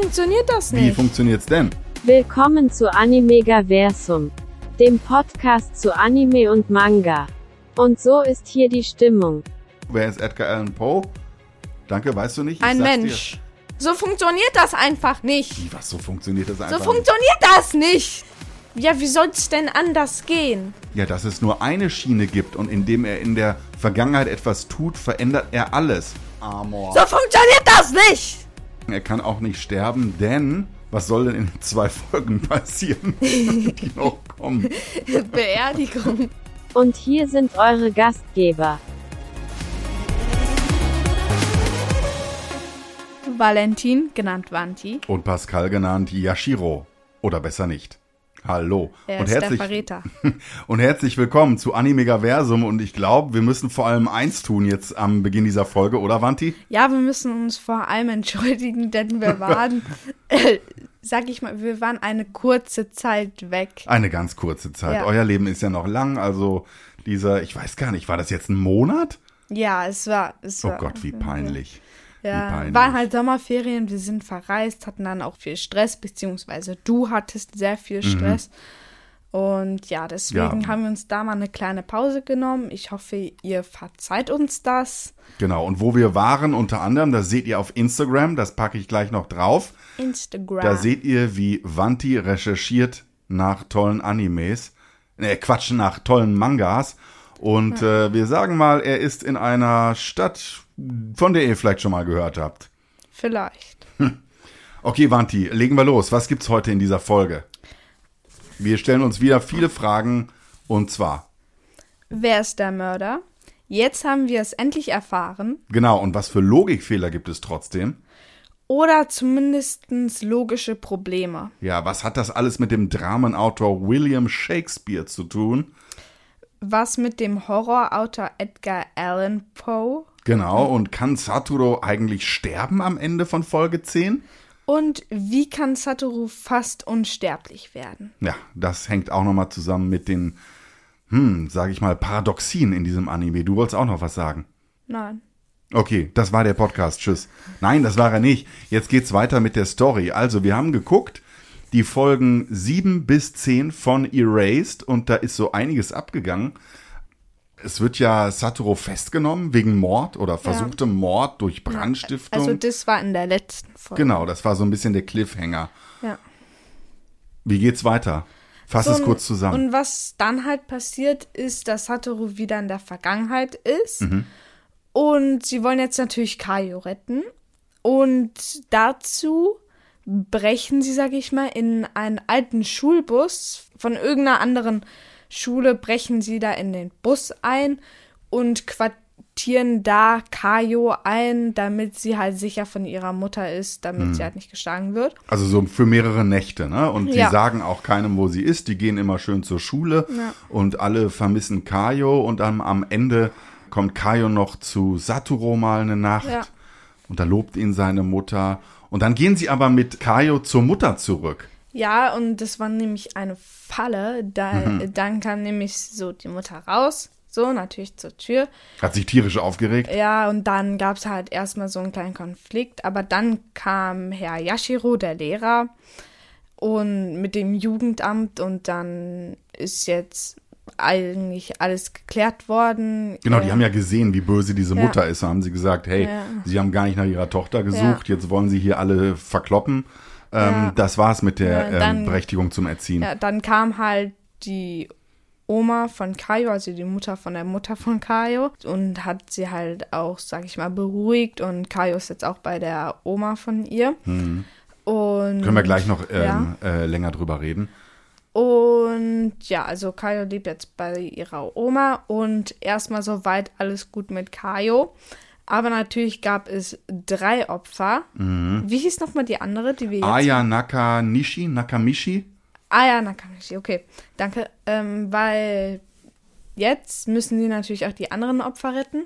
funktioniert das Wie nicht. funktioniert's denn? Willkommen zu Animegaversum, dem Podcast zu Anime und Manga. Und so ist hier die Stimmung. Wer ist Edgar Allan Poe? Danke, weißt du nicht? Ich Ein sag's Mensch. So funktioniert das einfach nicht. Dir. Wie, was, so funktioniert das So einfach nicht? funktioniert das nicht. Ja, wie soll's denn anders gehen? Ja, dass es nur eine Schiene gibt und indem er in der Vergangenheit etwas tut, verändert er alles. Amor. So funktioniert das nicht. Er kann auch nicht sterben, denn was soll denn in zwei Folgen passieren, die noch kommen? Beerdigung. Und hier sind eure Gastgeber. Valentin, genannt Vanti. Und Pascal genannt Yashiro. Oder besser nicht. Hallo. Er und herzlich, Verräter. und herzlich willkommen zu Animegaversum. Und ich glaube, wir müssen vor allem eins tun jetzt am Beginn dieser Folge, oder Vanti? Ja, wir müssen uns vor allem entschuldigen, denn wir waren, äh, sag ich mal, wir waren eine kurze Zeit weg. Eine ganz kurze Zeit. Ja. Euer Leben ist ja noch lang. Also dieser, ich weiß gar nicht, war das jetzt ein Monat? Ja, es war. Es Oh war, Gott, wie peinlich. Ja, waren halt Sommerferien, wir sind verreist, hatten dann auch viel Stress, beziehungsweise du hattest sehr viel Stress. Und ja, deswegen Mhm. Ja. haben wir uns da mal eine kleine Pause genommen. Ich hoffe, ihr verzeiht uns das. Genau. Und wo wir waren, unter anderem, das seht ihr auf Instagram, das packe ich gleich noch drauf. Instagram. Da seht ihr, wie Vanti recherchiert nach tollen Animes. Ne, Quatsch, nach tollen Mangas. Und äh, wir sagen mal, er ist in einer Stadt, von der ihr vielleicht schon mal gehört habt. Vielleicht. Okay, Vanti, legen wir los. Was gibt's heute in dieser Folge? Wir stellen uns wieder viele Fragen. Und zwar, Wer ist der Mörder? Jetzt haben wir es endlich erfahren. genau, und was für Logikfehler gibt es trotzdem? Oder zumindest logische Probleme. Ja, was hat das alles mit dem Dramenautor William Shakespeare zu tun? Was mit dem Horrorautor Edgar Allan Poe? Genau, und kann Satoru eigentlich sterben am Ende von Folge 10? Und wie kann Satoru fast unsterblich werden? Ja, das hängt auch nochmal zusammen mit den, hm, sag ich mal, Paradoxien in diesem Anime. Du wolltest auch noch was sagen. Nein. Okay, das war der Podcast. Tschüss. Nein, das war er nicht. Jetzt geht's weiter mit der Story. Also, wir haben geguckt, die Folgen 7 bis 10 von Erased und da ist so einiges abgegangen. Es wird ja Satoru festgenommen wegen Mord oder versuchtem Mord durch Brandstiftung. Also das war in der letzten Folge. genau, das war so ein bisschen der Cliffhanger. Ja. Wie geht's weiter? Fass So, es kurz zusammen. Und was dann halt passiert, ist, dass Satoru wieder in der Vergangenheit ist. Mhm. Und sie wollen jetzt natürlich Kaio retten. Und dazu brechen sie, sag ich mal, in einen alten Schulbus von irgendeiner anderen Schule, brechen sie da in den Bus ein und quartieren da Kaio ein, damit sie halt sicher von ihrer Mutter ist, damit Mhm. sie halt nicht geschlagen wird. Also so für mehrere Nächte, ne? Und sie Ja. sagen auch keinem, wo sie ist. Die gehen immer schön zur Schule und alle vermissen Kaio und dann am Ende kommt Kaio noch zu Satoru mal eine Nacht Ja. und da lobt ihn seine Mutter. Und dann gehen sie aber mit Kaio zur Mutter zurück. Ja, und das war nämlich eine Falle. Da, Mhm. Dann kam nämlich so die Mutter raus, so natürlich zur Tür. Hat sich tierisch aufgeregt. Ja, und dann gab es halt erstmal so einen kleinen Konflikt. Aber dann kam Herr Yashiro, der Lehrer, und mit dem Jugendamt und dann ist jetzt eigentlich alles geklärt worden. Genau, die Äh, haben ja gesehen, wie böse diese Ja. Mutter ist. Da haben sie gesagt, hey, Ja. sie haben gar nicht nach ihrer Tochter gesucht, jetzt wollen sie hier alle verkloppen. Ähm, Ja. Das war's mit der Ja, dann- ähm, Berechtigung zum Erziehen. Ja, dann kam halt die Oma von Kaio, also die Mutter von der Mutter von Kaio und hat sie halt auch, sag ich mal, beruhigt und Kaio ist jetzt auch bei der Oma von ihr. Und Mhm. Können wir gleich noch ja. ähm, äh, länger drüber reden. Und ja, also Kaio lebt jetzt bei ihrer Oma und erstmal soweit alles gut mit Kaio. Aber natürlich gab es drei Opfer. Wie hieß nochmal die andere, die wir jetzt Aya Nakanishi, Nakamishi. Ja, Nakamichi, okay. Danke. Ähm, weil jetzt müssen sie natürlich auch die anderen Opfer retten.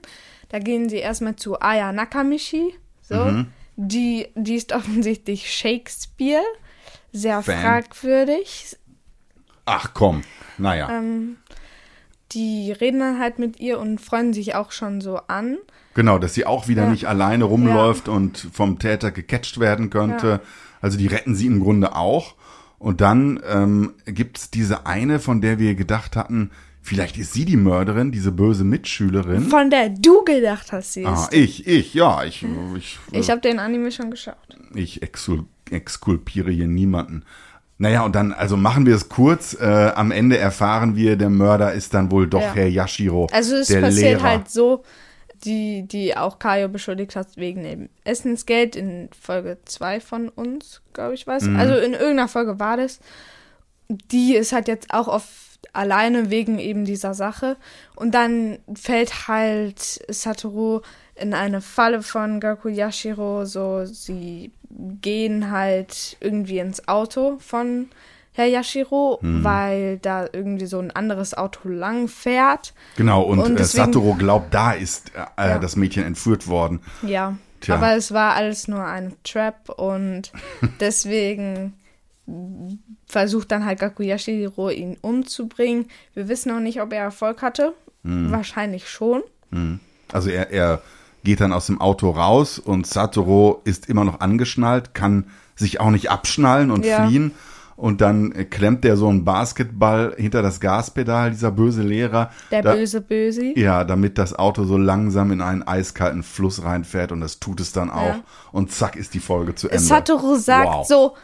Da gehen sie erstmal zu Aya Nakamichi. So. Die, die ist offensichtlich Shakespeare. Sehr Fan. fragwürdig. Ach komm, naja. Ähm, die reden dann halt mit ihr und freuen sich auch schon so an. Genau, dass sie auch wieder Ja. nicht alleine rumläuft und vom Täter gecatcht werden könnte. Ja. Also die retten sie im Grunde auch. Und dann ähm, gibt's diese eine, von der wir gedacht hatten, vielleicht ist sie die Mörderin, diese böse Mitschülerin. Von der du gedacht hast, sie Ah, ist. ich, ich, ja, ich, ich, Ich habe den Anime schon geschaut. ich exul exkulpiere hier niemanden. Naja, und dann, also machen wir es kurz. Äh, am Ende erfahren wir, der Mörder ist dann wohl doch Ja. Herr Yashiro, Also es passiert Lehrer. halt so, die, die auch Kaio beschuldigt hat wegen dem Essensgeld in Folge 2 von uns, glaube ich, was. Mhm. Also in irgendeiner Folge war das. Die ist halt jetzt auch oft alleine wegen eben dieser Sache. Und dann fällt halt Satoru in eine Falle von Gaku Yashiro. So, sie gehen halt irgendwie ins Auto von Herr Yashiro, Mhm. weil da irgendwie so ein anderes Auto lang fährt. Genau, und, Und äh, deswegen- Satoru glaubt, da ist äh, Ja. das Mädchen entführt worden. Ja, Tja. aber es war alles nur ein Trap und deswegen versucht dann halt Gaku Yashiro ihn umzubringen. Wir wissen noch nicht, ob er Erfolg hatte. Mhm. Wahrscheinlich schon. Also er, er geht dann aus dem Auto raus und Satoru ist immer noch angeschnallt, kann sich auch nicht abschnallen und Ja. fliehen. Und dann klemmt er so einen Basketball hinter das Gaspedal, dieser böse Lehrer. Der da, böse Bösi. Ja, damit das Auto so langsam in einen eiskalten Fluss reinfährt und das tut es dann auch. Ja. Und zack ist die Folge zu Ende. Satoru sagt Wow. so,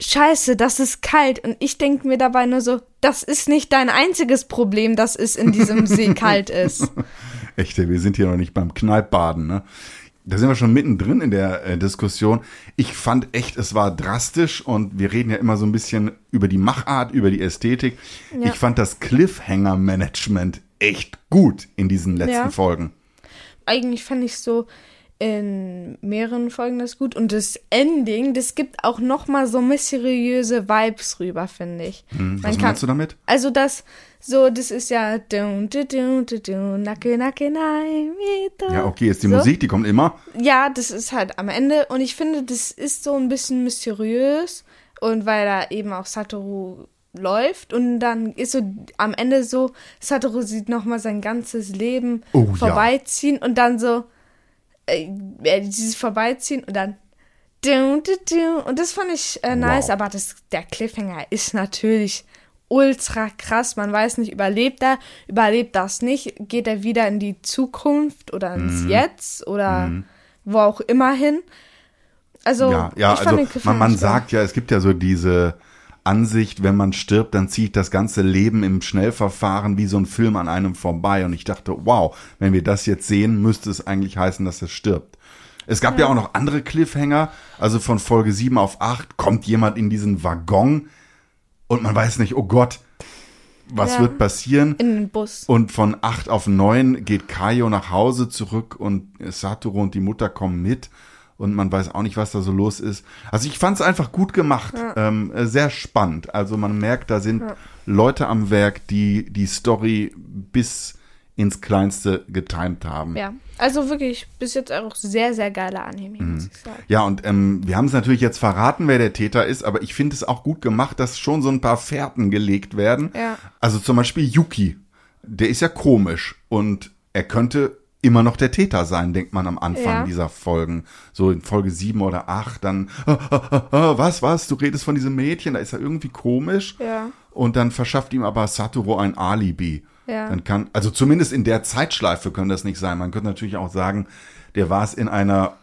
scheiße, das ist kalt. Und ich denke mir dabei nur so, das ist nicht dein einziges Problem, dass es in diesem See kalt ist. Echt, wir sind hier noch nicht beim Kneippbaden, ne? Da sind wir schon mittendrin in der äh, Diskussion. Ich fand echt, es war drastisch und wir reden ja immer so ein bisschen über die Machart, über die Ästhetik. Ja. Ich fand das Cliffhanger-Management echt gut in diesen letzten Ja. Folgen. eigentlich fand ich so in mehreren Folgen das gut und das Ending, das gibt auch noch mal so mysteriöse Vibes rüber, finde ich. Hm, was kann- meinst du damit? Also das so, das ist ja. Ja, okay, ist die so. Musik, die kommt immer. Ja, das ist halt am Ende und ich finde, das ist so ein bisschen mysteriös und weil da eben auch Satoru läuft und dann ist so am Ende so, Satoru sieht noch mal sein ganzes Leben Oh, ja. vorbeiziehen und dann so äh, äh, dieses vorbeiziehen und dann und das fand ich äh, nice, Wow. aber das der Cliffhanger ist natürlich ultra krass. Man weiß nicht, überlebt er, überlebt das nicht, geht er wieder in die Zukunft oder ins Jetzt oder wo auch immer hin. Also, Ja, ja, ich fand also den man, Cliffhanger man super. sagt ja, es gibt ja so diese Ansicht, wenn man stirbt, dann zieht das ganze Leben im Schnellverfahren wie so ein Film an einem vorbei. Und ich dachte, wow, wenn wir das jetzt sehen, müsste es eigentlich heißen, dass er stirbt. Es gab ja. auch noch andere Cliffhanger, also von Folge 7 auf 8 kommt jemand in diesen Waggon und man weiß nicht, oh Gott, was Ja. wird passieren? in den Bus. Und von 8 auf 9 geht Kaio nach Hause zurück und Satoru und die Mutter kommen mit. Und man weiß auch nicht, was da so los ist. Also ich fand es einfach gut gemacht. Ähm, äh, sehr spannend. Also man merkt, da sind Leute am Werk, die die Story bis ins Kleinste getimt haben. Ja, also wirklich bis jetzt auch sehr, sehr geiler Anime, Mhm. muss ich sagen. Ja, und ähm, wir haben es natürlich jetzt verraten, wer der Täter ist, aber ich finde es auch gut gemacht, dass schon so ein paar Fährten gelegt werden. Ja. Also zum Beispiel Yuki, der ist ja komisch und er könnte immer noch der Täter sein, denkt man am Anfang Ja. dieser Folgen. So in Folge sieben oder acht, dann, ah, ah, ah, was, was, du redest von diesem Mädchen, da ist er irgendwie komisch. Ja. Und dann verschafft ihm aber Satoru ein Alibi. Ja. Dann kann, also zumindest in der Zeitschleife können das nicht sein. Man könnte natürlich auch sagen, der war es in einer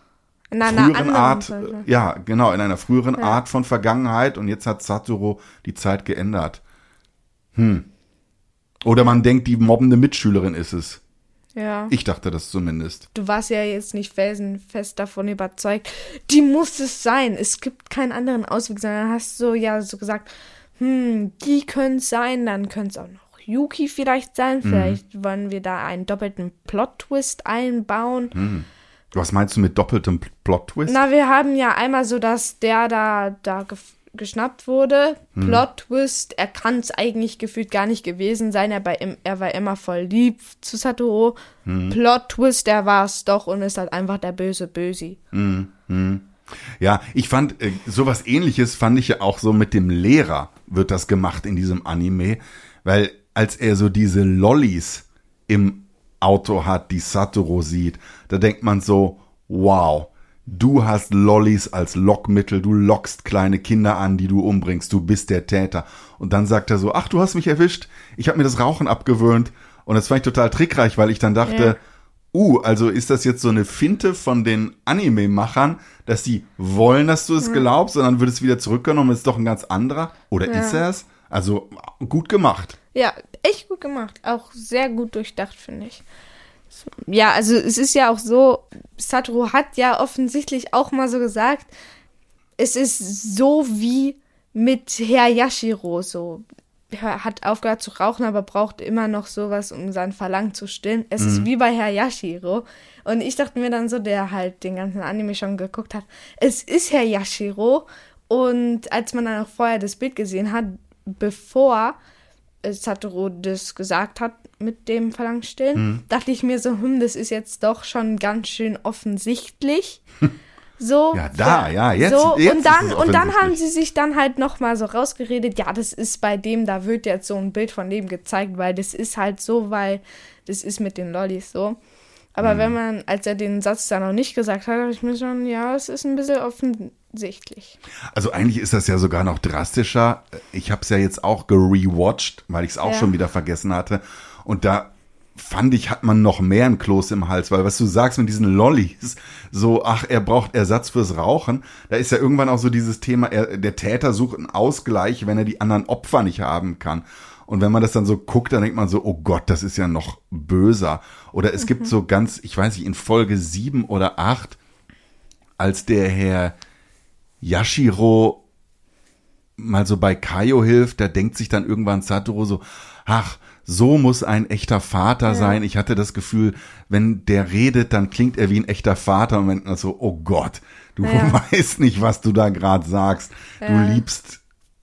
In einer früheren Art, Folge. ja, genau, in einer früheren Art von Vergangenheit und jetzt hat Satoru die Zeit geändert. Hm. Oder man denkt, die mobbende Mitschülerin ist es. Ja. Ich dachte das zumindest. Du warst ja jetzt nicht felsenfest davon überzeugt. Die muss es sein. Es gibt keinen anderen Ausweg, sondern hast du ja so gesagt, hm, die können es sein, dann könnte es auch noch Yuki vielleicht sein. Mhm. Vielleicht wollen wir da einen doppelten Plot-Twist einbauen. Mhm. Was meinst du mit doppeltem Plot-Twist? Na, wir haben ja einmal so, dass der da, da geschnappt wurde. Mhm. Plot-Twist, er kann es eigentlich gefühlt gar nicht gewesen sein. Er, bei, er war immer voll lieb zu Satoru. Mhm. Plot-Twist, er war es doch und ist halt einfach der böse Bösi. Ja, ich fand äh, sowas ähnliches fand ich ja auch so mit dem Lehrer wird das gemacht in diesem Anime, weil als er so diese Lollis im Auto hat, die Satoru sieht, da denkt man so, wow, du hast Lollis als Lockmittel, du lockst kleine Kinder an, die du umbringst, du bist der Täter. Und dann sagt er so, ach, du hast mich erwischt, ich habe mir das Rauchen abgewöhnt. Und das fand ich total trickreich, weil ich dann dachte, Ja. uh, also ist das jetzt so eine Finte von den Anime-Machern, dass sie wollen, dass du es glaubst, und dann wird es wieder zurückgenommen, ist doch ein ganz anderer? Oder Ja. ist er es? Also gut gemacht. Ja, echt gut gemacht. Auch sehr gut durchdacht, finde ich. Ja, also es ist ja auch so, Satoru hat ja offensichtlich auch mal so gesagt, es ist so wie mit Herr Yashiro so. Er hat aufgehört zu rauchen, aber braucht immer noch sowas, um sein Verlangen zu stillen. Es ist wie bei Herr Yashiro. Und ich dachte mir dann so, der halt den ganzen Anime schon geguckt hat, es ist Herr Yashiro. Und als man dann auch vorher das Bild gesehen hat, bevor Satoru das gesagt hat mit dem Verlangstillen, dachte ich mir so, hm, das ist jetzt doch schon ganz schön offensichtlich. So, Ja, da, ja, jetzt- so, jetzt und dann und dann haben sie sich dann halt noch mal so rausgeredet, ja, das ist bei dem, da wird jetzt so ein Bild von dem gezeigt, weil das ist halt so, weil das ist mit den Lollis so. Aber Mhm. wenn man, als er den Satz dann noch nicht gesagt hat, dachte ich mir schon, ja, es ist ein bisschen offensichtlich. Also eigentlich ist das ja sogar noch drastischer. Ich habe es ja jetzt auch gerewatcht, weil ich es auch Ja. schon wieder vergessen hatte. Und da fand ich, hat man noch mehr ein Kloß im Hals, weil was du sagst mit diesen Lollis, so, ach, er braucht Ersatz fürs Rauchen, da ist ja irgendwann auch so dieses Thema, er, der Täter sucht einen Ausgleich, wenn er die anderen Opfer nicht haben kann. Und wenn man das dann so guckt, dann denkt man so, oh Gott, das ist ja noch böser. Oder es gibt so ganz, ich weiß nicht, in Folge sieben oder acht, als der Herr Yashiro mal so bei Kaio hilft, da denkt sich dann irgendwann Satoru so, ach, so muss ein echter Vater sein. Ich hatte das Gefühl, wenn der redet, dann klingt er wie ein echter Vater und man so, oh Gott, du Ja. weißt nicht, was du da gerade sagst. Ja. Du liebst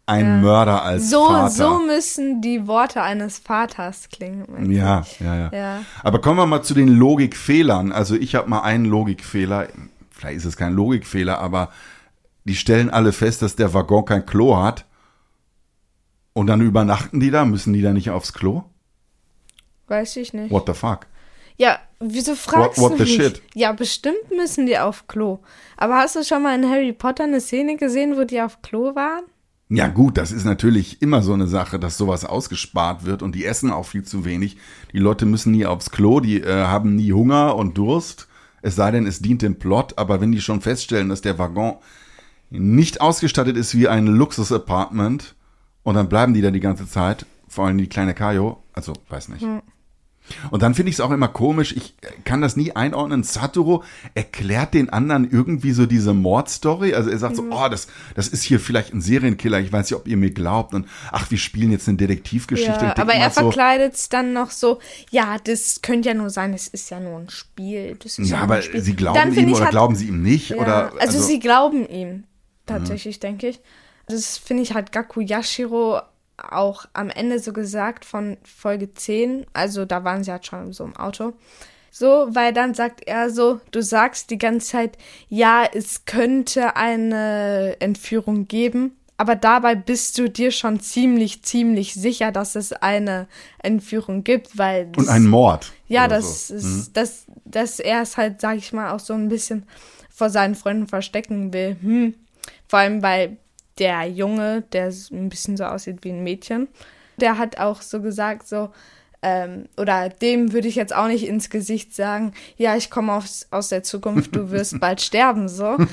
einen Mörder als So, Vater. so müssen die Worte eines Vaters klingen. Ja, ja, ja, Ja. Aber kommen wir mal zu den Logikfehlern. Also ich habe mal einen Logikfehler. Vielleicht ist es kein Logikfehler, aber die stellen alle fest, dass der Waggon kein Klo hat. Und dann übernachten die da, müssen die da nicht aufs Klo? Weiß ich nicht. What the fuck? Ja, wieso fragst what du the mich? shit? Ja, bestimmt müssen die auf Klo. Aber hast du schon mal in Harry Potter eine Szene gesehen, wo die auf Klo waren? Ja gut, das ist natürlich immer so eine Sache, dass sowas ausgespart wird und die essen auch viel zu wenig. Die Leute müssen nie aufs Klo, die äh, haben nie Hunger und Durst. Es sei denn, es dient dem Plot, aber wenn die schon feststellen, dass der Waggon nicht ausgestattet ist wie ein Luxus-Apartment und dann bleiben die da die ganze Zeit, vor allem die kleine Kayo, also weiß nicht. Und dann finde ich es auch immer komisch, ich kann das nie einordnen. Satoru erklärt den anderen irgendwie so diese Mordstory. Also er sagt so, oh, das, das ist hier vielleicht ein Serienkiller, ich weiß nicht, ob ihr mir glaubt. Und ach, wir spielen jetzt eine Detektivgeschichte. Ja, aber er so, verkleidet es dann noch so, ja, das könnte ja nur sein, es ist ja nur ein Spiel. Ja, ja, aber Spiel. sie glauben ihm oder hat- glauben sie ihm nicht? Ja, oder, also, sie glauben ihm tatsächlich, denke ich. Das finde ich hat Gaku Yashiro auch am Ende so gesagt von Folge 10. Also da waren sie halt schon so im Auto. So, weil dann sagt er so, du sagst die ganze Zeit, ja, es könnte eine Entführung geben, aber dabei bist du dir schon ziemlich, ziemlich sicher, dass es eine Entführung gibt, weil und das- ein Mord. ja, das so. ist, dass, dass er es halt, sag ich mal, auch so ein bisschen vor seinen Freunden verstecken will. Hm. Vor allem, weil der Junge, der ein bisschen so aussieht wie ein Mädchen, der hat auch so gesagt, so, ähm, oder dem würde ich jetzt auch nicht ins Gesicht sagen, ja, ich komme aus, aus der Zukunft, du wirst bald sterben, so.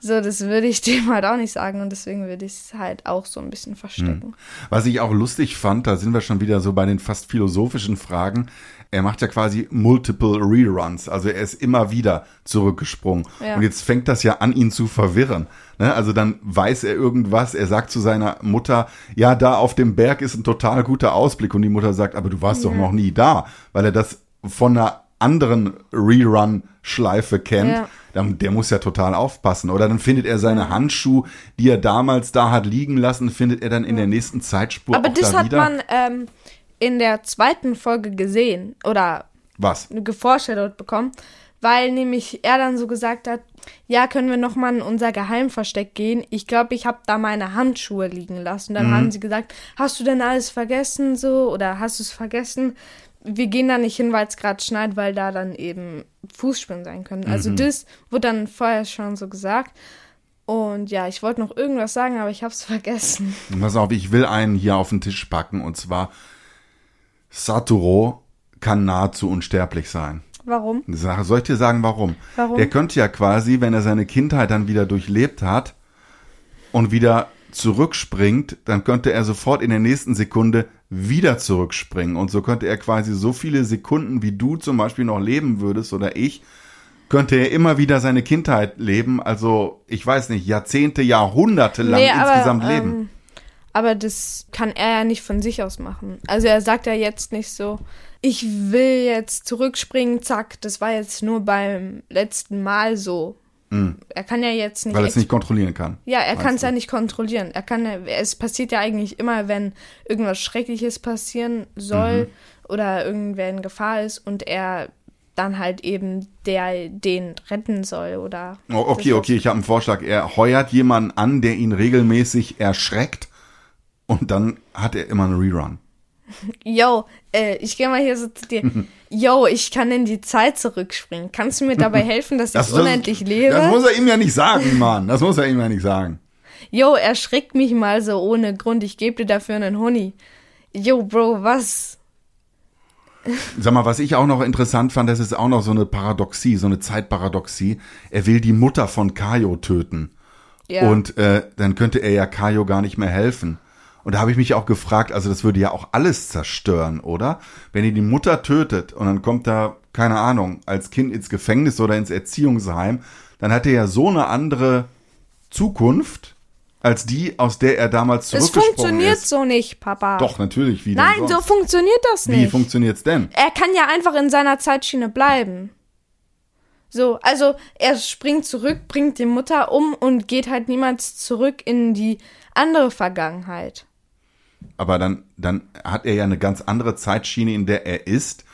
so, das würde ich dem halt auch nicht sagen und deswegen würde ich es halt auch so ein bisschen verstecken. Was ich auch lustig fand, da sind wir schon wieder so bei den fast philosophischen Fragen. Er macht ja quasi multiple Reruns, also er ist immer wieder zurückgesprungen. Ja. Und jetzt fängt das ja an, ihn zu verwirren. Ne? Also dann weiß er irgendwas, er sagt zu seiner Mutter, ja, da auf dem Berg ist ein total guter Ausblick. Und die Mutter sagt, aber du warst doch noch nie da, weil er das von einer anderen Rerun-Schleife kennt. Ja. Dann, der muss ja total aufpassen. Oder dann findet er seine Handschuhe, die er damals da hat liegen lassen, findet er dann in der nächsten Zeitspur Aber das da hat wieder. man ähm, in der zweiten Folge gesehen oder Was? gevorstellt bekommen, weil nämlich er dann so gesagt hat, ja, können wir noch mal in unser Geheimversteck gehen? Ich glaube, ich habe da meine Handschuhe liegen lassen. Dann haben sie gesagt, hast du denn alles vergessen so oder hast du es vergessen? Wir gehen da nicht hin, weil es gerade schneit, weil da dann eben Fußspuren sein können. Also das wurde dann vorher schon so gesagt. Und ja, ich wollte noch irgendwas sagen, aber ich habe es vergessen. Pass auf, ich will einen hier auf den Tisch packen und zwar Satoru kann nahezu unsterblich sein. Warum? Soll ich dir sagen, warum? Warum? Der könnte ja quasi, wenn er seine Kindheit dann wieder durchlebt hat und wieder zurückspringt, dann könnte er sofort in der nächsten Sekunde wieder zurückspringen. Und so könnte er quasi so viele Sekunden, wie du zum Beispiel noch leben würdest oder ich, könnte er immer wieder seine Kindheit leben. Also, ich weiß nicht, Jahrzehnte, Jahrhunderte lang Nee, aber, insgesamt leben. ähm, aber das kann er ja nicht von sich aus machen. Also er sagt ja jetzt nicht so, ich will jetzt zurückspringen, zack, das war jetzt nur beim letzten Mal so. Er kann ja jetzt nicht. Weil er es nicht kontrollieren kann. ja, er kann es ja nicht kontrollieren. Er kann, ja- es passiert ja eigentlich immer, wenn irgendwas Schreckliches passieren soll Mhm. oder irgendwer in Gefahr ist und er dann halt eben der den retten soll oder. Oh, okay, okay, ich habe einen Vorschlag. Er heuert jemanden an, der ihn regelmäßig erschreckt und dann hat er immer einen Rerun. Yo, äh, ich gehe mal hier so zu dir. Yo, ich kann in die Zeit zurückspringen. Kannst du mir dabei helfen, dass ich unendlich lebe? Das muss er ihm ja nicht sagen, Mann. Das muss er ihm ja nicht sagen. Yo, erschreckt mich mal so ohne Grund. Ich gebe dir dafür einen Honig. Yo, Bro, was? Sag mal, was ich auch noch interessant fand, das ist auch noch so eine Paradoxie, so eine Zeitparadoxie. Er will die Mutter von Kaio töten. Ja. Und äh, dann könnte er ja Kaio gar nicht mehr helfen. Und da habe ich mich auch gefragt, also das würde ja auch alles zerstören, oder? Wenn ihr die Mutter tötet und dann kommt da, keine Ahnung, als Kind ins Gefängnis oder ins Erziehungsheim, dann hat er ja so eine andere Zukunft als die, aus der er damals Es zurückgesprungen funktioniert ist. so nicht, Papa. Doch, natürlich. Wie Nein, so funktioniert das Wie nicht. funktioniert's denn? er kann ja einfach in seiner Zeitschiene bleiben. So, also er springt zurück, bringt die Mutter um und geht halt niemals zurück in die andere Vergangenheit. Aber dann, dann hat er ja eine ganz andere Zeitschiene, in der er ist,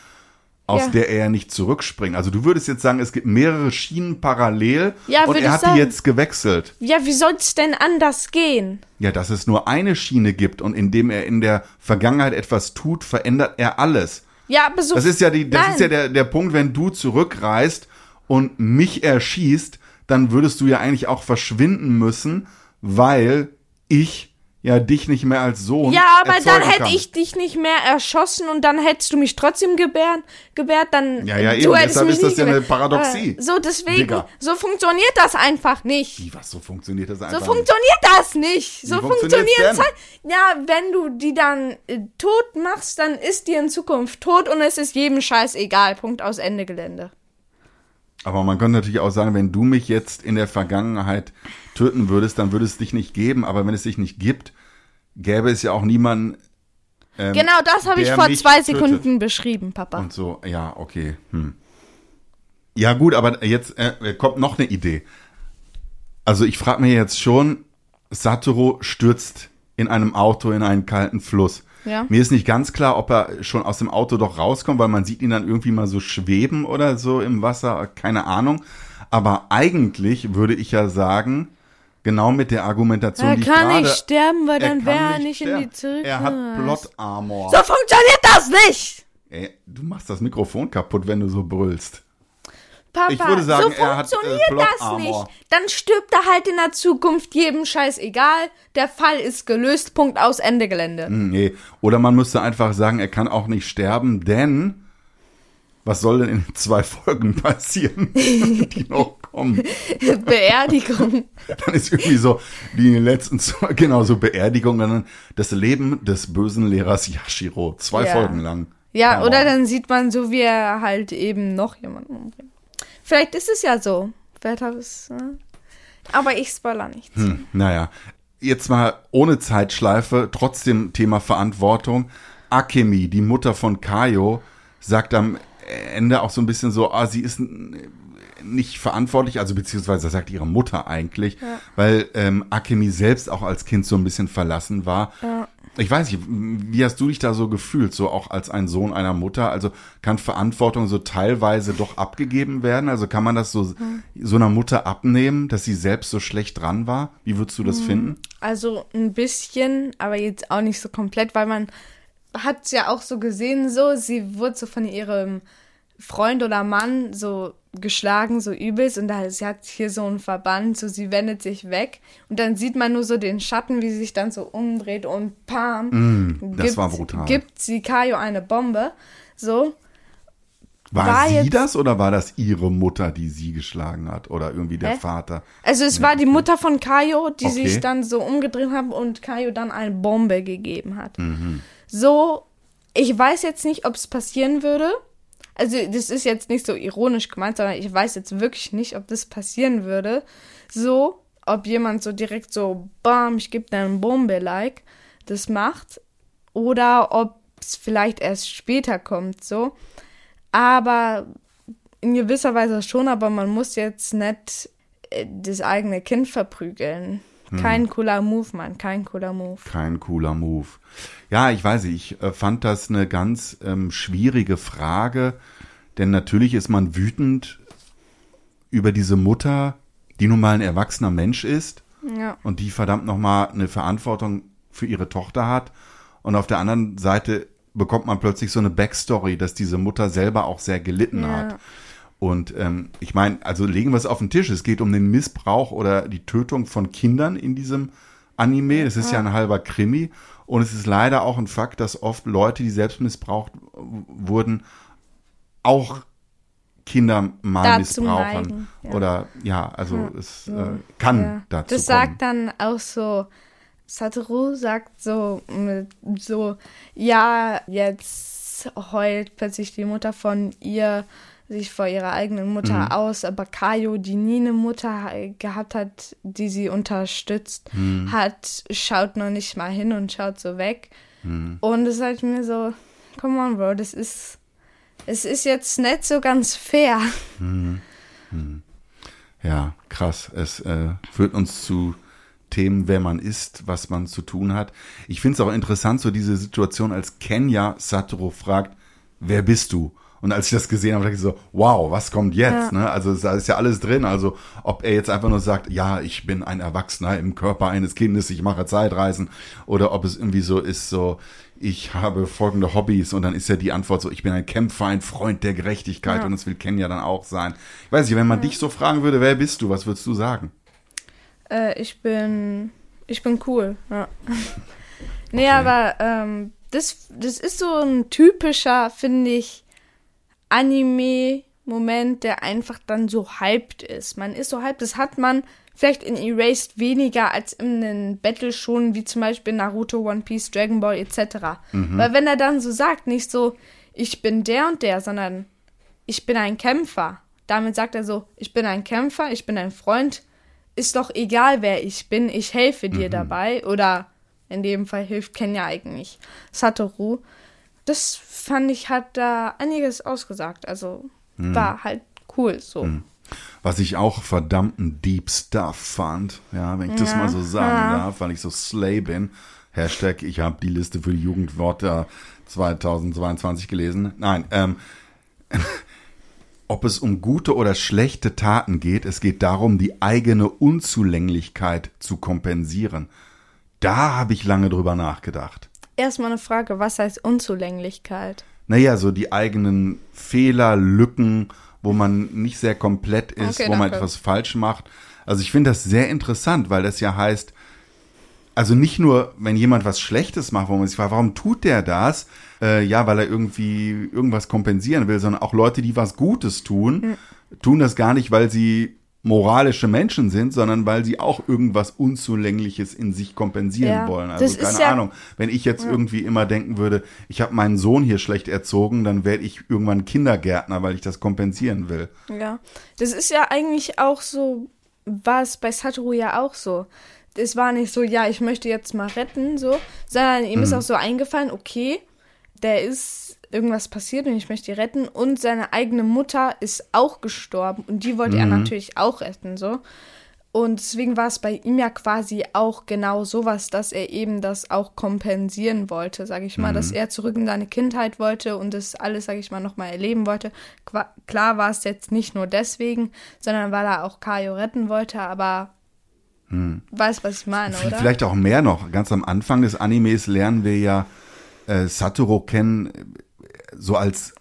aus Ja. der er ja nicht zurückspringt. Also du würdest jetzt sagen, es gibt mehrere Schienen parallel Ja, und er hat sagen. die jetzt gewechselt. Ja, wie soll's denn anders gehen? Ja, dass es nur eine Schiene gibt und indem er in der Vergangenheit etwas tut, verändert er alles. Ja, aber so. Das ist ja die, das Nein. ist ja der, der Punkt, wenn du zurückreist und mich erschießt, dann würdest du ja eigentlich auch verschwinden müssen, weil ich ja dich nicht mehr als Sohn Ja, aber dann hätte ich dich nicht mehr erschossen und dann hättest du mich trotzdem gebärt, gebärt dann. Ja, ja, eben, deshalb mich ist das nicht ja eine. Paradoxie. Äh, So, deswegen, Digga. so funktioniert das einfach nicht. Wie, was, so funktioniert das So einfach nicht? funktioniert das nicht. So funktioniert denn? Zeit. Ja, wenn du die dann äh, tot machst, dann ist die in Zukunft tot und es ist jedem Scheiß egal. Punkt aus Ende Gelände. Aber man könnte natürlich auch sagen, wenn du mich jetzt in der Vergangenheit töten würdest, dann würde es dich nicht geben. Aber wenn es dich nicht gibt, gäbe es ja auch niemanden. Ähm, Genau das habe ich vor zwei tötet. Sekunden beschrieben, Papa. Und so, ja, okay. Hm. Ja, gut, aber jetzt äh, kommt noch eine Idee. Also ich frage mir jetzt schon, Satoru stürzt in einem Auto in einen kalten Fluss. Ja. Mir ist nicht ganz klar, ob er schon aus dem Auto doch rauskommt, weil man sieht ihn dann irgendwie mal so schweben oder so im Wasser, keine Ahnung. Aber eigentlich würde ich ja sagen, genau mit der Argumentation, Er die ich kann gerade, nicht sterben, weil er dann kann wäre er nicht in sterben. die Zurück. Er hat Plot Armor. So funktioniert das nicht! Ey, du machst das Mikrofon kaputt, wenn du so brüllst. Papa, sagen, so er hat, äh, funktioniert das nicht. Dann stirbt er halt in der Zukunft jedem Scheiß egal. Der Fall ist gelöst. Punkt aus Ende Gelände. Hm, Nee. Oder man müsste einfach sagen, er kann auch nicht sterben, denn was soll denn in zwei Folgen passieren, die noch kommen? Beerdigung. Dann ist irgendwie so die letzten zwei, genau so Beerdigung, dann das Leben des bösen Lehrers Yashiro, zwei Ja. Folgen lang. Ja, Come oder dann sieht man so, wie er halt eben noch jemanden umbringt. Vielleicht ist es ja so. Vielleicht hat es, ne? Aber ich spoiler nichts. Hm, naja, jetzt mal ohne Zeitschleife, trotzdem Thema Verantwortung. Akemi, die Mutter von Kaio, sagt am Ende auch so ein bisschen so, ah, sie ist nicht verantwortlich, also beziehungsweise sagt ihre Mutter eigentlich, weil ähm, Akemi selbst auch als Kind so ein bisschen verlassen war. Ich weiß nicht, wie hast du dich da so gefühlt, so auch als ein Sohn einer Mutter? Also kann Verantwortung so teilweise doch abgegeben werden? Also kann man das so, mhm. so einer Mutter abnehmen, dass sie selbst so schlecht dran war? Wie würdest du das mhm. finden? Also ein bisschen, aber jetzt auch nicht so komplett, weil man hat es ja auch so gesehen, so, sie wurde so von ihrem Freund oder Mann so geschlagen, so übelst und da sie hat hier so einen Verband, so sie wendet sich weg und dann sieht man nur so den Schatten, wie sie sich dann so umdreht und pam, mm, das gibt, war brutal. gibt sie Kayo eine Bombe, so. War, war sie jetzt, das oder war das ihre Mutter, die sie geschlagen hat oder irgendwie der hä? Vater? Also es ja, war die Mutter von Kayo, die okay. sich dann so umgedreht hat und Kayo dann eine Bombe gegeben hat. Mhm. So, ich weiß jetzt nicht, ob es passieren würde, also das ist jetzt nicht so ironisch gemeint, sondern ich weiß jetzt wirklich nicht, ob das passieren würde. So, ob jemand so direkt so, bam, ich gebe dir eine Bombe-like, das macht. Oder ob es vielleicht erst später kommt, so. Aber in gewisser Weise schon, aber man muss jetzt nicht äh, das eigene Kind verprügeln. Hm. Kein cooler Move, Mann, kein cooler Move. Kein cooler Move. Ja, ich weiß nicht, ich äh, fand das eine ganz ähm, schwierige Frage, denn natürlich ist man wütend über diese Mutter, die nun mal ein erwachsener Mensch ist ja. und die verdammt nochmal eine Verantwortung für ihre Tochter hat. Und auf der anderen Seite bekommt man plötzlich so eine Backstory, dass diese Mutter selber auch sehr gelitten ja. hat. Und ähm, ich meine, also legen wir es auf den Tisch. Es geht um den Missbrauch oder die Tötung von Kindern in diesem Anime. Das ist ja ein halber Krimi. Und es ist leider auch ein Fakt, dass oft Leute, die selbst missbraucht wurden, auch Kinder mal dazu missbrauchen. Neigen, ja. Oder ja, also ja. es äh, kann ja. dazu Das sagt dann auch so, Satoru sagt so, so, ja, jetzt heult plötzlich die Mutter von ihr sich vor ihrer eigenen Mutter mhm. aus, aber Kayo, die nie eine Mutter gehabt hat, die sie unterstützt mhm. hat, schaut noch nicht mal hin und schaut so weg. Mhm. Und es halt mir so, come on, Bro, das ist, es ist jetzt nicht so ganz fair. Mhm. Mhm. Ja, krass. Es äh, führt uns zu Themen, wer man ist, was man zu tun hat. Ich finde es auch interessant, so diese Situation, als Kenya Satoru fragt, wer bist du? Und als ich das gesehen habe, dachte ich so, wow, was kommt jetzt? Ja. Ne? Also da ist ja alles drin. Also ob er jetzt einfach nur sagt, ja, ich bin ein Erwachsener im Körper eines Kindes, ich mache Zeitreisen, oder ob es irgendwie so ist, so, ich habe folgende Hobbys und dann ist ja die Antwort so, ich bin ein Kämpfer, ein Freund der Gerechtigkeit ja. und das will Ken ja dann auch sein. Ich weiß nicht, wenn man ja. dich so fragen würde, wer bist du, was würdest du sagen? Äh, ich bin, ich bin cool, ja. nee, okay. aber ähm, das, das ist so ein typischer, finde ich, Anime-Moment, der einfach dann so hyped ist. Man ist so hyped, das hat man vielleicht in Erased weniger als in den Battle schon, wie zum Beispiel Naruto, One Piece, Dragon Ball etc. Mhm. Weil wenn er dann so sagt, nicht so, ich bin der und der, sondern ich bin ein Kämpfer. Damit sagt er so, ich bin ein Kämpfer, ich bin ein Freund, ist doch egal, wer ich bin, ich helfe dir mhm. dabei. Oder in dem Fall hilft Kenya eigentlich Satoru das fand ich, hat da einiges ausgesagt. Also hm. war halt cool so. Hm. Was ich auch verdammten Deep Stuff fand, ja, wenn ich ja. das mal so sagen ja. darf, weil ich so slay bin. Hashtag, ich habe die Liste für die Jugendwörter 2022 gelesen. Nein, ähm, ob es um gute oder schlechte Taten geht, es geht darum, die eigene Unzulänglichkeit zu kompensieren. Da habe ich lange drüber nachgedacht erstmal eine Frage, was heißt Unzulänglichkeit? Naja, so die eigenen Fehler, Lücken, wo man nicht sehr komplett ist, okay, wo man etwas falsch macht. Also ich finde das sehr interessant, weil das ja heißt, also nicht nur, wenn jemand was Schlechtes macht, wo man sich fragt, warum tut der das? Äh, ja, weil er irgendwie irgendwas kompensieren will, sondern auch Leute, die was Gutes tun, mhm. tun das gar nicht, weil sie moralische Menschen sind, sondern weil sie auch irgendwas Unzulängliches in sich kompensieren ja, wollen. Also keine ja, Ahnung. Wenn ich jetzt ja. irgendwie immer denken würde, ich habe meinen Sohn hier schlecht erzogen, dann werde ich irgendwann Kindergärtner, weil ich das kompensieren will. Ja, das ist ja eigentlich auch so, war es bei Satoru ja auch so. Es war nicht so, ja, ich möchte jetzt mal retten, so, sondern ihm mhm. ist auch so eingefallen, okay, der ist irgendwas passiert und ich möchte ihn retten. Und seine eigene Mutter ist auch gestorben und die wollte mhm. er natürlich auch retten, so. Und deswegen war es bei ihm ja quasi auch genau sowas, dass er eben das auch kompensieren wollte, sage ich mal, dass er zurück in seine Kindheit wollte und das alles, sage ich mal, nochmal erleben wollte. Qua klar war es jetzt nicht nur deswegen, sondern weil er auch Kaio retten wollte, aber weißt, was ich meine, oder? Vielleicht auch mehr noch. Ganz am Anfang des Animes lernen wir ja äh, Satoru kennen, so als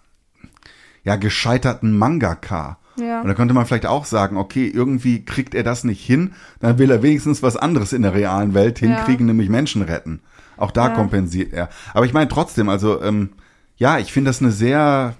ja gescheiterten Mangaka. Ja. Und da könnte man vielleicht auch sagen, okay, irgendwie kriegt er das nicht hin, dann will er wenigstens was anderes in der realen Welt hinkriegen, nämlich Menschen retten. Auch da Ja. kompensiert er. Aber ich meine trotzdem, also ähm, ja, ich finde das eine sehr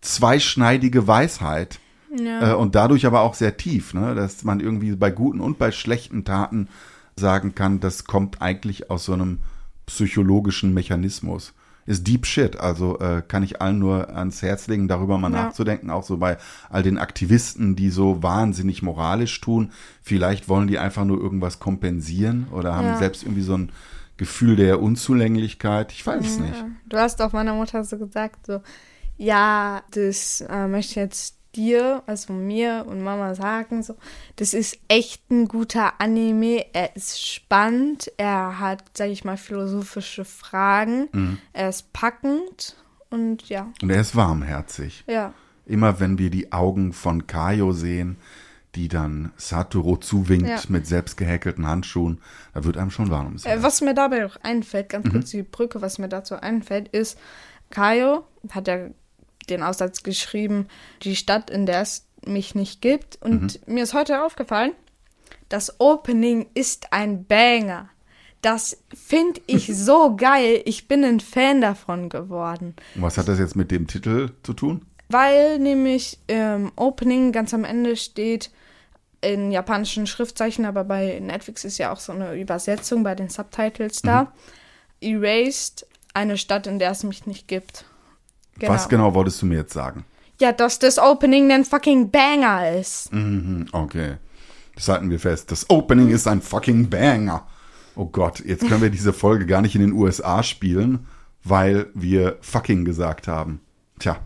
zweischneidige Weisheit. Ja. Äh, und dadurch aber auch sehr tief, ne? dass man irgendwie bei guten und bei schlechten Taten sagen kann, das kommt eigentlich aus so einem psychologischen Mechanismus. Ist Deep Shit, also äh, kann ich allen nur ans Herz legen, darüber mal Ja. nachzudenken, auch so bei all den Aktivisten, die so wahnsinnig moralisch tun. Vielleicht wollen die einfach nur irgendwas kompensieren oder haben Ja. selbst irgendwie so ein Gefühl der Unzulänglichkeit. Ich weiß es nicht. Ja. Du hast auch meiner Mutter so gesagt, so, ja, das äh, möchte ich jetzt dir, also mir und Mama sagen, so, das ist echt ein guter Anime, er ist spannend, er hat, sag ich mal, philosophische Fragen, Mhm. er ist packend und ja, Und er ist warmherzig. ja. Immer wenn wir die Augen von Kaio sehen, die dann Satoru zuwinkt Ja. mit selbst gehäkelten Handschuhen, da wird einem schon warm ums Äh, Herz. was mir dabei auch einfällt, ganz Mhm. kurz die Brücke, was mir dazu einfällt, ist, Kaio hat ja den Aussatz geschrieben, die Stadt, in der es mich nicht gibt. Und Mhm. mir ist heute aufgefallen, das Opening ist ein Banger. Das finde ich so geil. Ich bin ein Fan davon geworden. Und was hat das jetzt mit dem Titel zu tun? Weil nämlich im Opening ganz am Ende steht in japanischen Schriftzeichen, aber bei Netflix ist ja auch so eine Übersetzung bei den Subtitles da. Erased, eine Stadt, in der es mich nicht gibt. Was genau wolltest du mir jetzt sagen? Ja, dass das Opening ein fucking Banger ist. Mhm, okay. Das halten wir fest. Das Opening ist ein fucking Banger. Oh Gott, jetzt können wir diese Folge gar nicht in den USA spielen, weil wir fucking gesagt haben. Tja,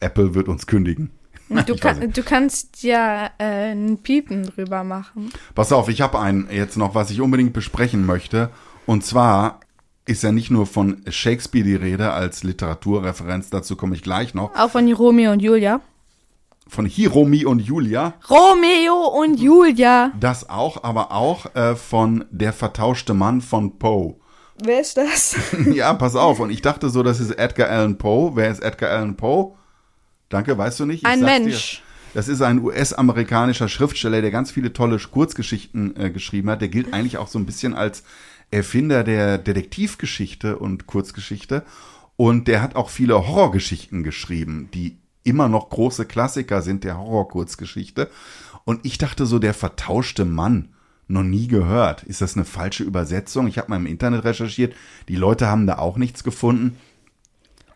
Apple wird uns kündigen. Du, kann, du kannst ja äh, ein Piepen drüber machen. Pass auf, ich habe einen jetzt noch, was ich unbedingt besprechen möchte. Und zwar ist ja nicht nur von Shakespeare die Rede als Literaturreferenz, dazu komme ich gleich noch, Auch von Romeo und Julia. von Hiromi und Julia, Romeo und Julia. das auch, aber auch äh, von Der vertauschte Mann von Poe. Wer ist das? ja, pass auf, und ich dachte so, das ist Edgar Allan Poe. Wer ist Edgar Allan Poe? Danke, weißt du nicht? Ich Ein sag's Mensch. Dir. Das ist ein US-amerikanischer Schriftsteller, der ganz viele tolle Kurzgeschichten äh, geschrieben hat. Der gilt eigentlich auch so ein bisschen als Erfinder der Detektivgeschichte und Kurzgeschichte. Und der hat auch viele Horrorgeschichten geschrieben, die immer noch große Klassiker sind der Horror-Kurzgeschichte. Und ich dachte so, der vertauschte Mann, noch nie gehört. Ist das eine falsche Übersetzung? Ich habe mal im Internet recherchiert. Die Leute haben da auch nichts gefunden.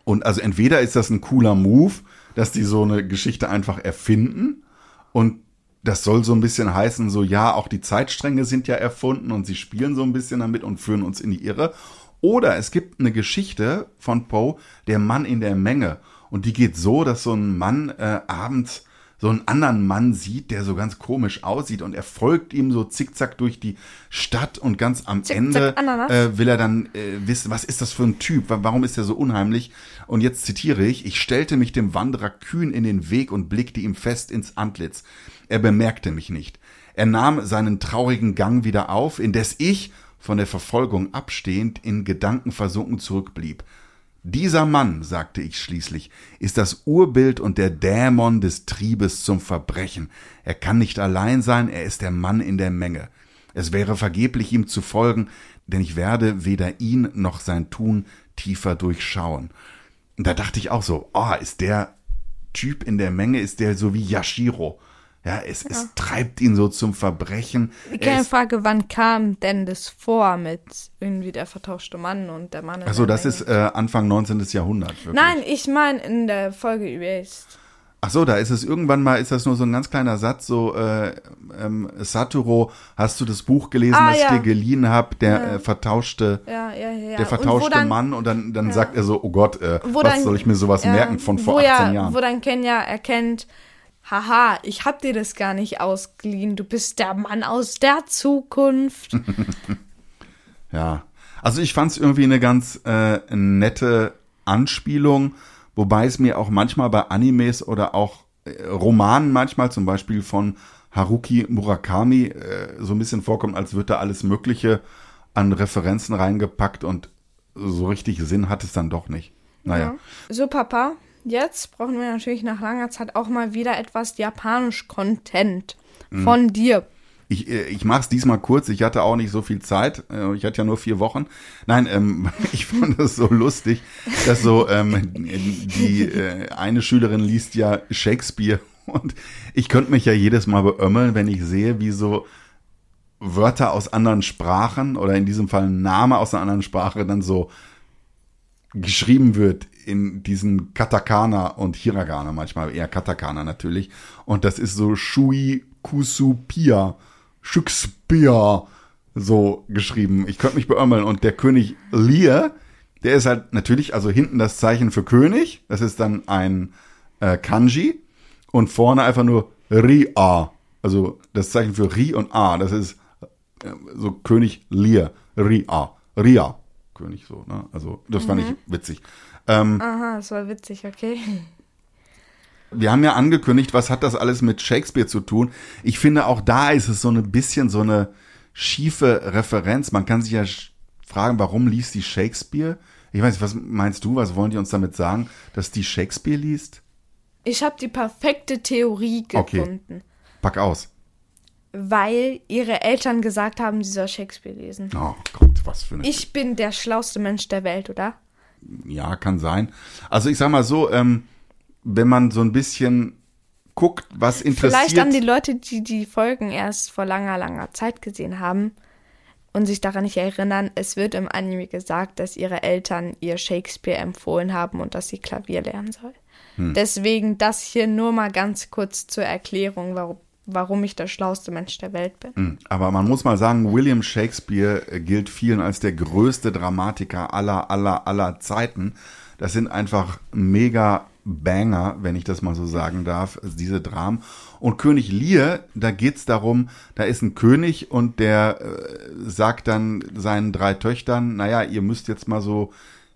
Und also entweder ist das ein cooler Move, dass die so eine Geschichte einfach erfinden und das soll so ein bisschen heißen, so ja, auch die Zeitstränge sind ja erfunden und sie spielen so ein bisschen damit und führen uns in die Irre. Oder es gibt eine Geschichte von Poe, der Mann in der Menge. Und die geht so, dass so ein Mann äh, abends so einen anderen Mann sieht, der so ganz komisch aussieht und er folgt ihm so zickzack durch die Stadt und ganz am Zickzack Ende Ananas? äh, will er dann äh, wissen, was ist das für ein Typ, Wa- warum ist er so unheimlich? Und jetzt zitiere ich, ich stellte mich dem Wanderer kühn in den Weg und blickte ihm fest ins Antlitz. Er bemerkte mich nicht. Er nahm seinen traurigen Gang wieder auf, indes ich, von der Verfolgung abstehend, in Gedanken versunken zurückblieb. Dieser Mann, sagte ich schließlich, ist das Urbild und der Dämon des Triebes zum Verbrechen. Er kann nicht allein sein, er ist der Mann in der Menge. Es wäre vergeblich ihm zu folgen, denn ich werde weder ihn noch sein Tun tiefer durchschauen. Und da dachte ich auch so, oh, ist der Typ in der Menge, ist der so wie Yashiro. Ja, es, es treibt ihn so zum Verbrechen. Er Keine ist- Frage, wann kam denn das vor mit irgendwie der vertauschte Mann und der Mann Achso, das ist äh, Anfang 19. Jahrhundert. Wirklich. Nein, ich meine in der Folge Erased. Ach so, da ist es irgendwann mal, ist das nur so ein ganz kleiner Satz, so, äh, ähm, Satoru, hast du das Buch gelesen, Ah, das ich ja. dir geliehen habe, der äh, vertauschte, Ja, ja, ja. ja. der Und vertauschte dann, Mann und dann, dann sagt er so, oh Gott, äh, was dann- soll ich mir sowas ja, merken von vor wo 18 ja, Jahren? Wo dann Kenya erkennt, Haha, ich hab dir das gar nicht ausgeliehen. Du bist der Mann aus der Zukunft. Ja. Also ich fand es irgendwie eine ganz äh, nette Anspielung, wobei es mir auch manchmal bei Animes oder auch äh, Romanen manchmal, zum Beispiel von Haruki Murakami, äh, so ein bisschen vorkommt, als würde da alles Mögliche an Referenzen reingepackt und so richtig Sinn hat es dann doch nicht. Naja. So, Papa, jetzt brauchen wir natürlich nach langer Zeit auch mal wieder etwas Japanisch-Content von dir. Ich, äh, ich mache es diesmal kurz. Ich hatte auch nicht so viel Zeit. Äh, Ich hatte ja nur vier Wochen. Nein, ähm, ich fand es so lustig, dass so ähm, die äh, eine Schülerin liest ja Shakespeare und ich könnte mich ja jedes Mal beömmeln, wenn ich sehe, wie so Wörter aus anderen Sprachen oder in diesem Fall ein Name aus einer anderen Sprache dann so geschrieben wird in diesen Katakana und Hiragana, manchmal eher Katakana natürlich. Und das ist so Shui Kusupia, Shakespeare so geschrieben. Ich könnte mich beömmeln. Und der König Lear, der ist halt natürlich, also hinten das Zeichen für König, das ist dann ein äh, Kanji und vorne einfach nur Ri-A. Also das Zeichen für Ri und A, das ist äh, so König Lear, Ri-A, Ria. König so, ne? Also das fand ich witzig. Ähm, Aha, das war witzig, okay. wir haben ja angekündigt, was hat das alles mit Shakespeare zu tun? Ich finde, auch da ist es so ein bisschen so eine schiefe Referenz. Man kann sich ja fragen, warum liest die Shakespeare? Ich weiß nicht, was meinst du? Was wollen die uns damit sagen? Dass die Shakespeare liest? Ich habe die perfekte Theorie Okay. gefunden. Pack aus. Weil ihre Eltern gesagt haben, sie soll Shakespeare lesen. Oh Gott, was für eine. Ich bin der schlauste Mensch der Welt, oder? Ja, kann sein. Also ich sag mal so, ähm, wenn man so ein bisschen guckt, was interessiert. Vielleicht an die Leute, die die Folgen erst vor langer, langer Zeit gesehen haben und sich daran nicht erinnern, es wird im Anime gesagt, dass ihre Eltern ihr Shakespeare empfohlen haben und dass sie Klavier lernen soll. Hm. Deswegen das hier nur mal ganz kurz zur Erklärung, warum, warum ich der schlauste Mensch der Welt bin. Aber man muss mal sagen, William Shakespeare äh, gilt vielen als der größte Dramatiker aller, aller, aller Zeiten. Das sind einfach mega Banger, wenn ich das mal so sagen darf, also diese Dramen. Und König Lear, da geht's darum, da ist ein König und der äh, sagt dann seinen drei Töchtern, naja, ihr müsst jetzt mal so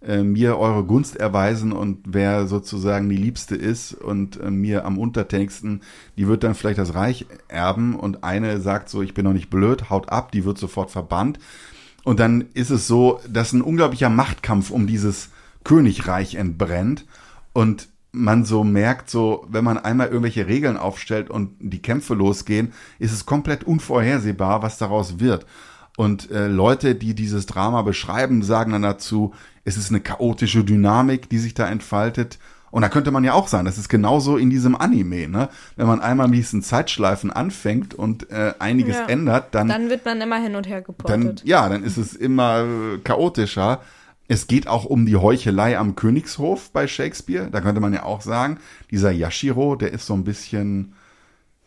äh, mir eure Gunst erweisen und wer sozusagen die Liebste ist und äh, mir am untertänigsten, die wird dann vielleicht das Reich erben und eine sagt so, ich bin noch nicht blöd, haut ab, die wird sofort verbannt. Und dann ist es so, dass ein unglaublicher Machtkampf um dieses Königreich entbrennt und man so merkt, so, wenn man einmal irgendwelche Regeln aufstellt und die Kämpfe losgehen, ist es komplett unvorhersehbar, was daraus wird. Und äh, Leute, die dieses Drama beschreiben, sagen dann dazu, es ist eine chaotische Dynamik, die sich da entfaltet. Und da könnte man ja auch sagen, das ist genauso in diesem Anime, ne? Wenn man einmal mit diesen Zeitschleifen anfängt und äh, einiges Ja. ändert, dann Dann wird man immer hin und her dann, geportet. ja, dann ist es immer äh, chaotischer. Es geht auch um die Heuchelei am Königshof bei Shakespeare. Da könnte man ja auch sagen, dieser Yashiro, der ist so ein bisschen,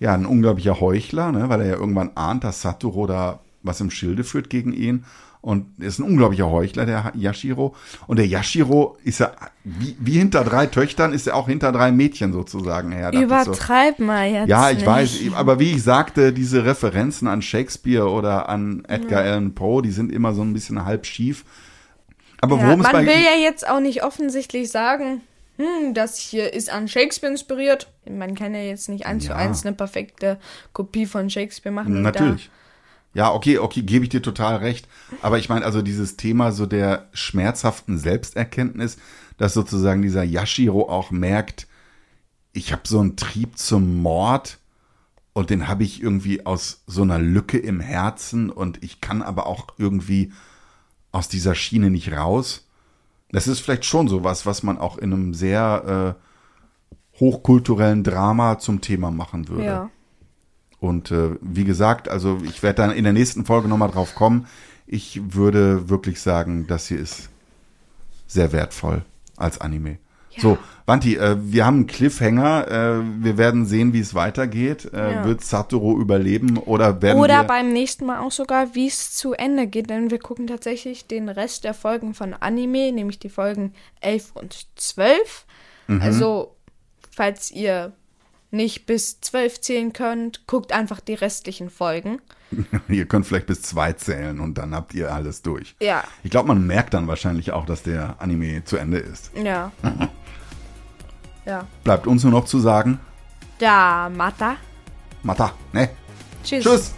ja, ein unglaublicher Heuchler, ne, weil er ja irgendwann ahnt, dass Satoru da was im Schilde führt gegen ihn. Und ist ein unglaublicher Heuchler, der Yashiro. Und der Yashiro ist ja, wie, wie hinter drei Töchtern, ist er auch hinter drei Mädchen sozusagen her. ich so. Übertreib mal jetzt. Ja, ich nicht. weiß, aber wie ich sagte, diese Referenzen an Shakespeare oder an Edgar Allan Poe, die sind immer so ein bisschen halb schief. Aber Ja, worum es man bei will ja jetzt auch nicht offensichtlich sagen, hm, das hier ist an Shakespeare inspiriert. Man kann ja jetzt nicht eins Ja. zu eins eine perfekte Kopie von Shakespeare machen. natürlich. Ja, okay, okay, gebe ich dir total recht. Aber ich meine, also dieses Thema so der schmerzhaften Selbsterkenntnis, dass sozusagen dieser Yashiro auch merkt, ich habe so einen Trieb zum Mord und den habe ich irgendwie aus so einer Lücke im Herzen und ich kann aber auch irgendwie aus dieser Schiene nicht raus. Das ist vielleicht schon sowas, was man auch in einem sehr äh, hochkulturellen Drama zum Thema machen würde. ja. Und äh, wie gesagt, also ich werde dann in der nächsten Folge nochmal drauf kommen. Ich würde wirklich sagen, das hier ist sehr wertvoll als Anime. Ja. So, Wanti, äh, wir haben einen Cliffhanger. Äh, wir werden sehen, wie es weitergeht. Äh, Ja. Wird Satoru überleben oder werden Oder beim nächsten Mal auch sogar, wie es zu Ende geht, denn wir gucken tatsächlich den Rest der Folgen von Anime, nämlich die Folgen 11 und 12. Mhm. Also, falls ihr nicht bis zwölf zählen könnt, guckt einfach die restlichen Folgen. ihr könnt vielleicht bis zwei zählen und dann habt ihr alles durch. Ja. Ich glaube, man merkt dann wahrscheinlich auch, dass der Anime zu Ende ist. Ja. ja. Bleibt uns nur noch zu sagen, Da, Mata. Mata, ne? Tschüss. Tschüss.